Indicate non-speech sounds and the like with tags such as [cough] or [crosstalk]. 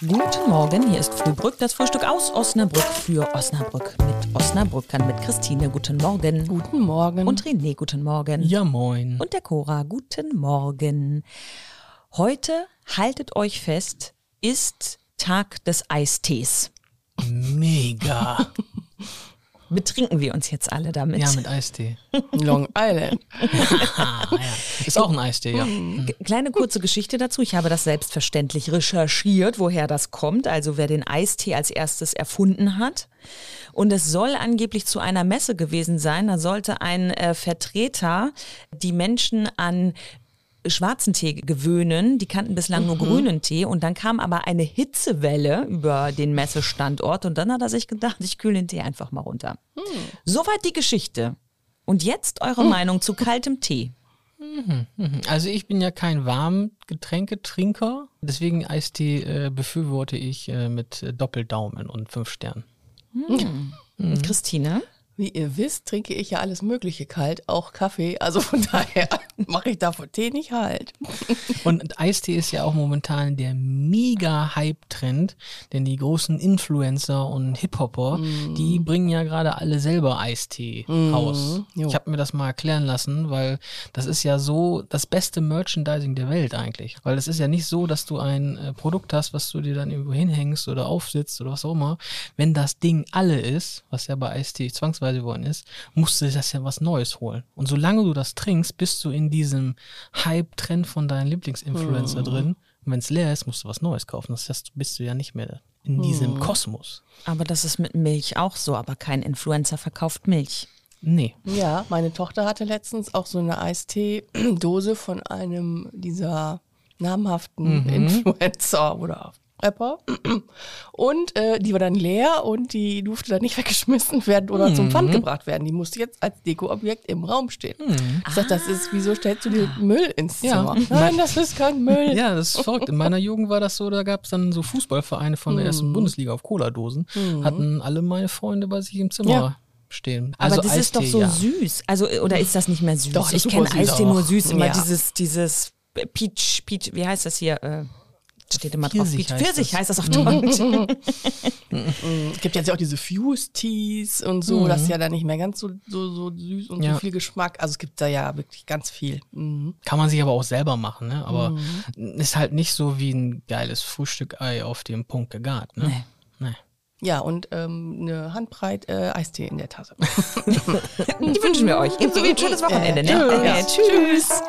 Guten Morgen, hier ist Frühbrück, das Frühstück aus Osnabrück für Osnabrück mit Osnabrückern, mit Christine. Guten Morgen. Guten Morgen. Und René, guten Morgen. Ja, moin. Und der Cora, guten Morgen. Heute, haltet euch fest, ist Tag des Eistees. Mega. [laughs] Betrinken wir uns jetzt alle damit? Ja, mit Eistee. Long Island. [laughs] Ah, ja. Ist auch ein Eistee, ja. G- Kleine kurze Geschichte dazu. Ich habe das selbstverständlich recherchiert, woher das kommt, also wer den Eistee als erstes erfunden hat. Und es soll angeblich zu einer Messe gewesen sein. Da sollte ein äh, Vertreter die Menschen an schwarzen Tee gewöhnen. Die kannten bislang nur grünen Tee. Und dann kam aber eine Hitzewelle über den Messestandort. Und dann hat er sich gedacht, ich kühle den Tee einfach mal runter. Soweit die Geschichte. Und jetzt eure Meinung zu kaltem Tee. Also ich bin ja kein Warmgetränketrinker, deswegen Eistee äh, befürworte ich äh, mit äh, Doppeldaumen und fünf Sternen. Und Christine? Wie ihr wisst, trinke ich ja alles Mögliche kalt, auch Kaffee. Also von [laughs] daher mache ich davon Tee nicht halt. [laughs] Und Eistee ist ja auch momentan der mega Hype-Trend, denn die großen Influencer und Hip-Hopper, die bringen ja gerade alle selber Eistee raus. jo. Ich habe mir das mal erklären lassen, weil das ist ja so das beste Merchandising der Welt eigentlich. Weil es ist ja nicht so, dass du ein äh, Produkt hast, was du dir dann irgendwo hinhängst oder aufsitzt oder was auch immer. Wenn das Ding alle ist, was ja bei Eistee zwangsweise geworden ist, musst du das ja was Neues holen. Und solange du das trinkst, bist du in diesem Hype-Trend von deinen Lieblingsinfluencer drin. Und wenn es leer ist, musst du was Neues kaufen. Das heißt, du bist du ja nicht mehr in diesem Kosmos. Aber das ist mit Milch auch so, aber kein Influencer verkauft Milch. Nee. Ja, meine Tochter hatte letztens auch so eine Eistee-Dose von einem dieser namhaften Influencer oder Rapper. Und äh, die war dann leer und die durfte dann nicht [laughs] weggeschmissen werden oder zum Pfand gebracht werden. Die musste jetzt als Dekoobjekt im Raum stehen. Ich sag, das ist, wieso stellst du dir Müll ins Ja. Zimmer? [laughs] Nein, das ist kein Müll. Ja, das ist verrückt. In meiner Jugend war das so, da gab es dann so Fußballvereine von der ersten Bundesliga auf Cola-Dosen. Hatten alle meine Freunde bei sich im Zimmer Ja. stehen. Aber Also das ist doch Eistee, so ja. süß. Also, oder ist das nicht mehr süß? Doch, ich kenne Eistee nur auch. süß. Immer Ja. dieses, dieses Peach, Peach, wie heißt das hier? Äh, steht immer drauf. Pfirsich Peach. heißt Pfirsich das. heißt das auf Deutsch. [laughs] Es gibt jetzt ja auch diese Fuse-Teas und so, das ist ja dann nicht mehr ganz so, so, so süß und Ja. so viel Geschmack. Also es gibt da ja wirklich ganz viel. Mhm. Kann man sich aber auch selber machen, ne? Aber ist halt nicht so wie ein geiles Frühstück-Ei auf dem Punkt gegart, ne? Nee. Nee. Ja, und ähm, eine Handbreit äh, Eistee in der Tasse. [laughs] [laughs] Die wünschen wir euch. Ebenso wie ein schönes Wochenende. Ne? Tschüss. Äh, tschüss.